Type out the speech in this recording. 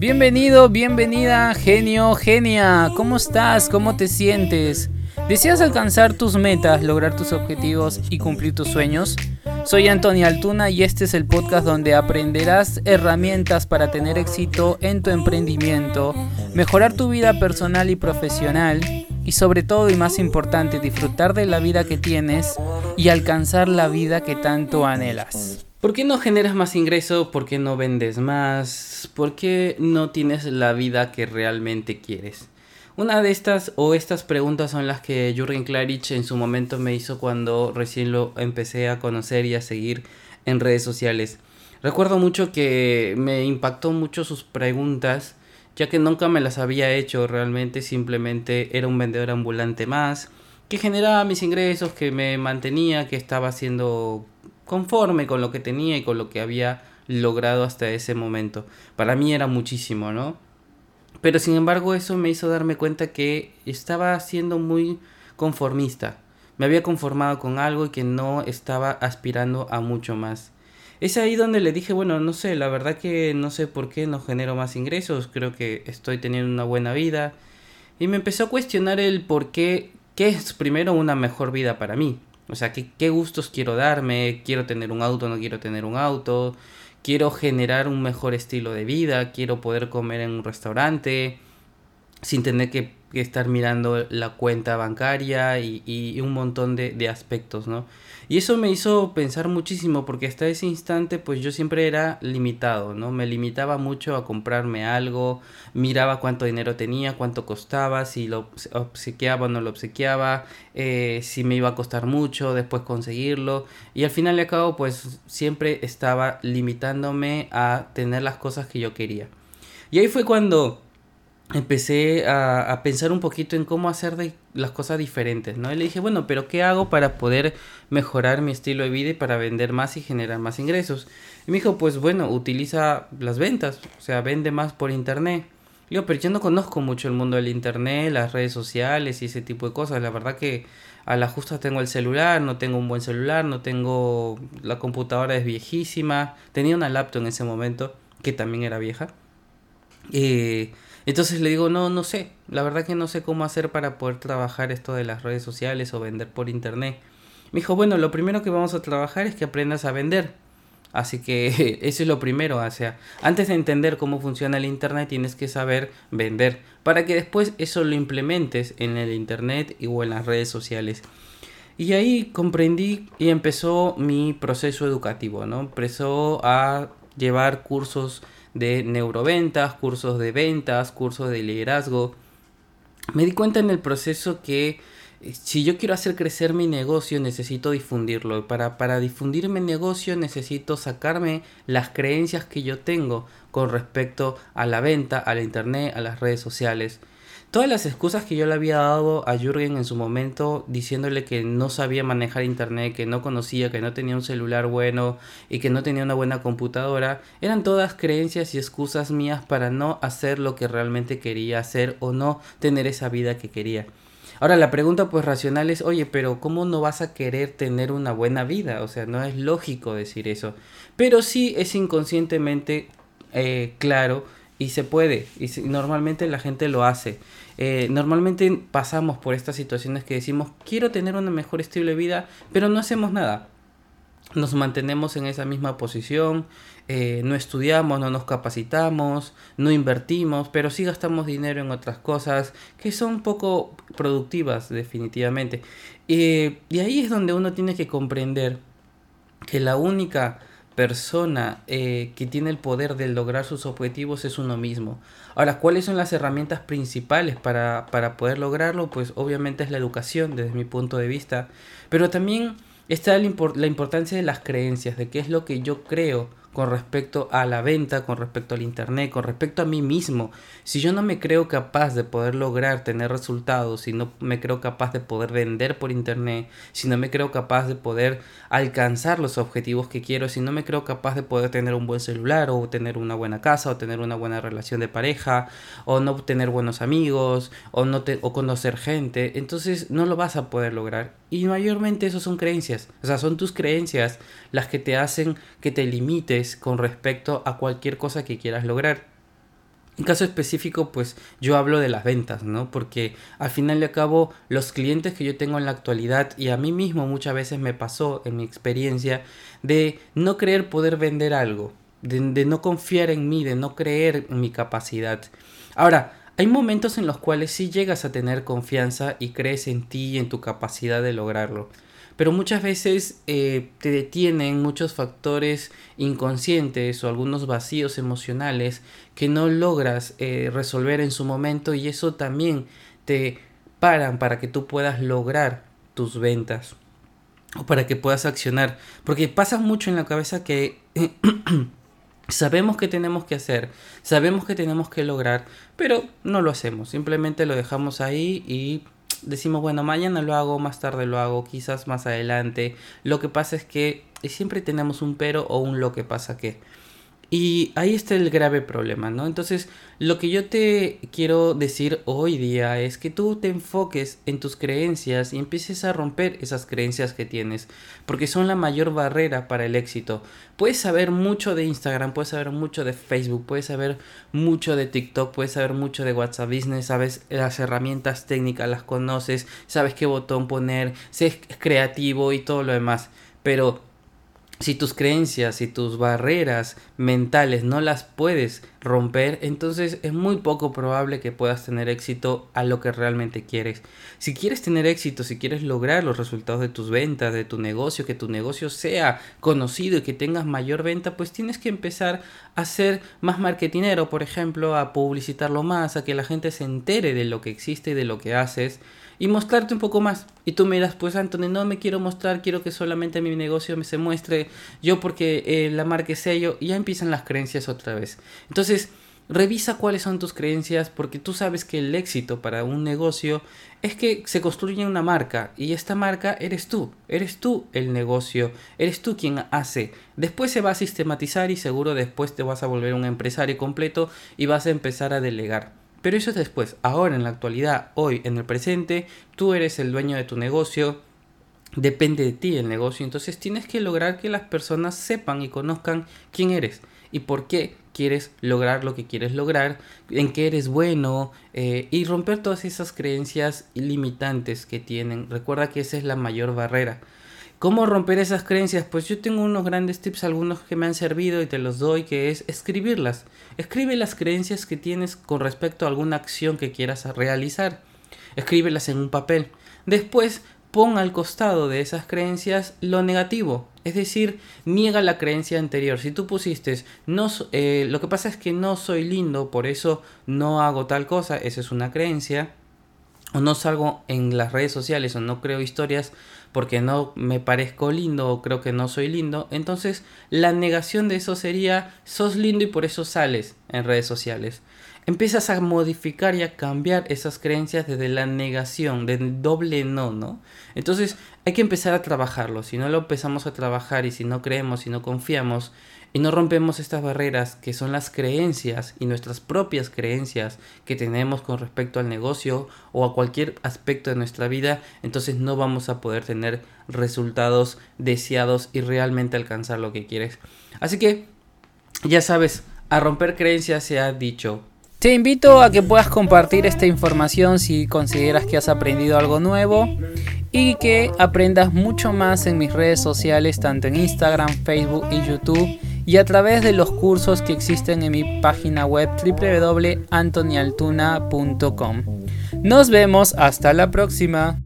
Bienvenido, bienvenida, genio, genia. ¿Cómo estás? ¿Cómo te sientes? ¿Deseas alcanzar tus metas, lograr tus objetivos y cumplir tus sueños? Soy Antonio Altuna y este es el podcast donde aprenderás herramientas para tener éxito en tu emprendimiento, mejorar tu vida personal y profesional y sobre todo y más importante disfrutar de la vida que tienes y alcanzar la vida que tanto anhelas. ¿Por qué no generas más ingreso? ¿Por qué no vendes más? ¿Por qué no tienes la vida que realmente quieres? Una de estas o estas preguntas son las que Jürgen Klarich en su momento me hizo cuando recién lo empecé a conocer y a seguir en redes sociales. Recuerdo mucho que me impactó mucho sus preguntas, ya que nunca me las había hecho realmente, simplemente era un vendedor ambulante más, que generaba mis ingresos, que me mantenía, que estaba haciendo conforme con lo que tenía y con lo que había logrado hasta ese momento. Para mí era muchísimo, ¿no? Pero sin embargo eso me hizo darme cuenta que estaba siendo muy conformista. Me había conformado con algo y que no estaba aspirando a mucho más. Es ahí donde le dije, bueno, no sé, la verdad que no sé por qué no genero más ingresos, creo que estoy teniendo una buena vida. Y me empezó a cuestionar el por qué, qué es primero una mejor vida para mí. O sea, ¿qué, ¿qué, gustos quiero darme? ¿Quiero tener un auto? ¿No quiero tener un auto? ¿Quiero generar un mejor estilo de vida? ¿Quiero poder comer en un restaurante? Sin tener que, estar mirando la cuenta bancaria y, y un montón de, de, aspectos, ¿no? Y eso me hizo pensar muchísimo porque hasta ese instante pues yo siempre era limitado, ¿no? Me limitaba mucho a comprarme algo, miraba cuánto dinero tenía, cuánto costaba, si lo obsequiaba o no lo obsequiaba, eh, si me iba a costar mucho después conseguirlo. Y al final y cabo pues siempre estaba limitándome a tener las cosas que yo quería. Y ahí fue cuando empecé a, a, pensar un poquito en cómo hacer las cosas diferentes, ¿no? Y le dije, bueno, pero ¿qué hago para poder mejorar mi estilo de vida y para vender más y generar más ingresos? Y me dijo, pues bueno, utiliza las ventas, o sea, vende más por internet. Y yo, pero yo no conozco mucho el mundo del internet, las redes sociales y ese tipo de cosas. La verdad que a la justa tengo el celular, no tengo un buen celular, no tengo... La computadora es viejísima. Tenía una laptop en ese momento que también era vieja. Eh, entonces le digo, no, no sé, la verdad que no sé cómo hacer para poder trabajar esto de las redes sociales o vender por internet. Me dijo, bueno, lo primero que vamos a trabajar es que aprendas a vender. Así que eso es lo primero, o sea, antes de entender cómo funciona el internet tienes que saber vender para que después eso lo implementes en el internet o en las redes sociales. Y ahí comprendí y empezó mi proceso educativo, ¿no? Empezó a llevar cursos de neuroventas, cursos de ventas, cursos de liderazgo. Me di cuenta en el proceso que si yo quiero hacer crecer mi negocio necesito difundirlo. Para, para difundir mi negocio necesito sacarme las creencias que yo tengo con respecto a la venta, a la internet, a las redes sociales. Todas las excusas que yo le había dado a Jürgen en su momento diciéndole que no sabía manejar internet, que no conocía, que no tenía un celular bueno y que no tenía una buena computadora, eran todas creencias y excusas mías para no hacer lo que realmente quería hacer o no tener esa vida que quería. Ahora la pregunta pues racional es, oye, pero ¿cómo no vas a querer tener una buena vida? O sea, no es lógico decir eso. Pero sí es inconscientemente eh, claro y se puede. Y normalmente la gente lo hace. Eh, normalmente pasamos por estas situaciones que decimos, quiero tener un mejor estilo de vida, pero no hacemos nada. Nos mantenemos en esa misma posición, eh, no estudiamos, no nos capacitamos, no invertimos, pero sí gastamos dinero en otras cosas que son poco productivas definitivamente. Eh, y ahí es donde uno tiene que comprender que la única persona eh, que tiene el poder de lograr sus objetivos es uno mismo. Ahora, ¿cuáles son las herramientas principales para, para poder lograrlo? Pues obviamente es la educación desde mi punto de vista, pero también está la, import la importancia de las creencias, de qué es lo que yo creo con respecto a la venta, con respecto al internet, con respecto a mí mismo. Si yo no me creo capaz de poder lograr tener resultados, si no me creo capaz de poder vender por internet, si no me creo capaz de poder alcanzar los objetivos que quiero, si no me creo capaz de poder tener un buen celular o tener una buena casa o tener una buena relación de pareja o no tener buenos amigos o no te, o conocer gente, entonces no lo vas a poder lograr. Y mayormente eso son creencias, o sea, son tus creencias las que te hacen que te limites con respecto a cualquier cosa que quieras lograr. En caso específico, pues yo hablo de las ventas, ¿no? Porque al final y al cabo, los clientes que yo tengo en la actualidad y a mí mismo muchas veces me pasó en mi experiencia de no creer poder vender algo, de, de no confiar en mí, de no creer en mi capacidad. Ahora, hay momentos en los cuales sí llegas a tener confianza y crees en ti y en tu capacidad de lograrlo pero muchas veces eh, te detienen muchos factores inconscientes o algunos vacíos emocionales que no logras eh, resolver en su momento y eso también te paran para que tú puedas lograr tus ventas o para que puedas accionar. Porque pasa mucho en la cabeza que Sabemos que tenemos que hacer, sabemos que tenemos que lograr, pero no lo hacemos, simplemente lo dejamos ahí y decimos, bueno, mañana lo hago, más tarde lo hago, quizás más adelante. Lo que pasa es que siempre tenemos un pero o un lo que pasa que. Y ahí está el grave problema, ¿no? Entonces, lo que yo te quiero decir hoy día es que tú te enfoques en tus creencias y empieces a romper esas creencias que tienes, porque son la mayor barrera para el éxito. Puedes saber mucho de Instagram, puedes saber mucho de Facebook, puedes saber mucho de TikTok, puedes saber mucho de WhatsApp Business, sabes las herramientas técnicas, las conoces, sabes qué botón poner, sé creativo y todo lo demás, pero si tus creencias y tus barreras mentales no las puedes romper, entonces es muy poco probable que puedas tener éxito a lo que realmente quieres. Si quieres tener éxito, si quieres lograr los resultados de tus ventas, de tu negocio, que tu negocio sea conocido y que tengas mayor venta, pues tienes que empezar a ser más marketinero, por ejemplo, a publicitarlo más, a que la gente se entere de lo que existe y de lo que haces y mostrarte un poco más. Y tú miras, pues Anthony, no me quiero mostrar, quiero que solamente mi negocio me se muestre yo porque eh, la marca es sello y ya empiezan las creencias otra vez. Entonces, revisa cuáles son tus creencias porque tú sabes que el éxito para un negocio es que se construye una marca y esta marca eres tú, eres tú el negocio, eres tú quien hace. Después se va a sistematizar y seguro después te vas a volver un empresario completo y vas a empezar a delegar. Pero eso es después. Ahora, en la actualidad, hoy, en el presente, tú eres el dueño de tu negocio. Depende de ti el negocio. Entonces tienes que lograr que las personas sepan y conozcan quién eres y por qué quieres lograr lo que quieres lograr, en qué eres bueno eh, y romper todas esas creencias limitantes que tienen. Recuerda que esa es la mayor barrera. ¿Cómo romper esas creencias? Pues yo tengo unos grandes tips, algunos que me han servido y te los doy, que es escribirlas. Escribe las creencias que tienes con respecto a alguna acción que quieras realizar. Escríbelas en un papel. Después pon al costado de esas creencias lo negativo. Es decir, niega la creencia anterior. Si tú pusiste, no, eh, lo que pasa es que no soy lindo, por eso no hago tal cosa, esa es una creencia o no salgo en las redes sociales o no creo historias porque no me parezco lindo o creo que no soy lindo, entonces la negación de eso sería sos lindo y por eso sales en redes sociales. Empiezas a modificar y a cambiar esas creencias desde la negación, del doble no, ¿no? Entonces hay que empezar a trabajarlo. Si no lo empezamos a trabajar y si no creemos, si no confiamos, y no rompemos estas barreras que son las creencias y nuestras propias creencias que tenemos con respecto al negocio o a cualquier aspecto de nuestra vida, entonces no vamos a poder tener resultados deseados y realmente alcanzar lo que quieres. Así que, ya sabes, a romper creencias se ha dicho. Te invito a que puedas compartir esta información si consideras que has aprendido algo nuevo y que aprendas mucho más en mis redes sociales, tanto en Instagram, Facebook y YouTube y a través de los cursos que existen en mi página web www.antonialtuna.com. Nos vemos hasta la próxima.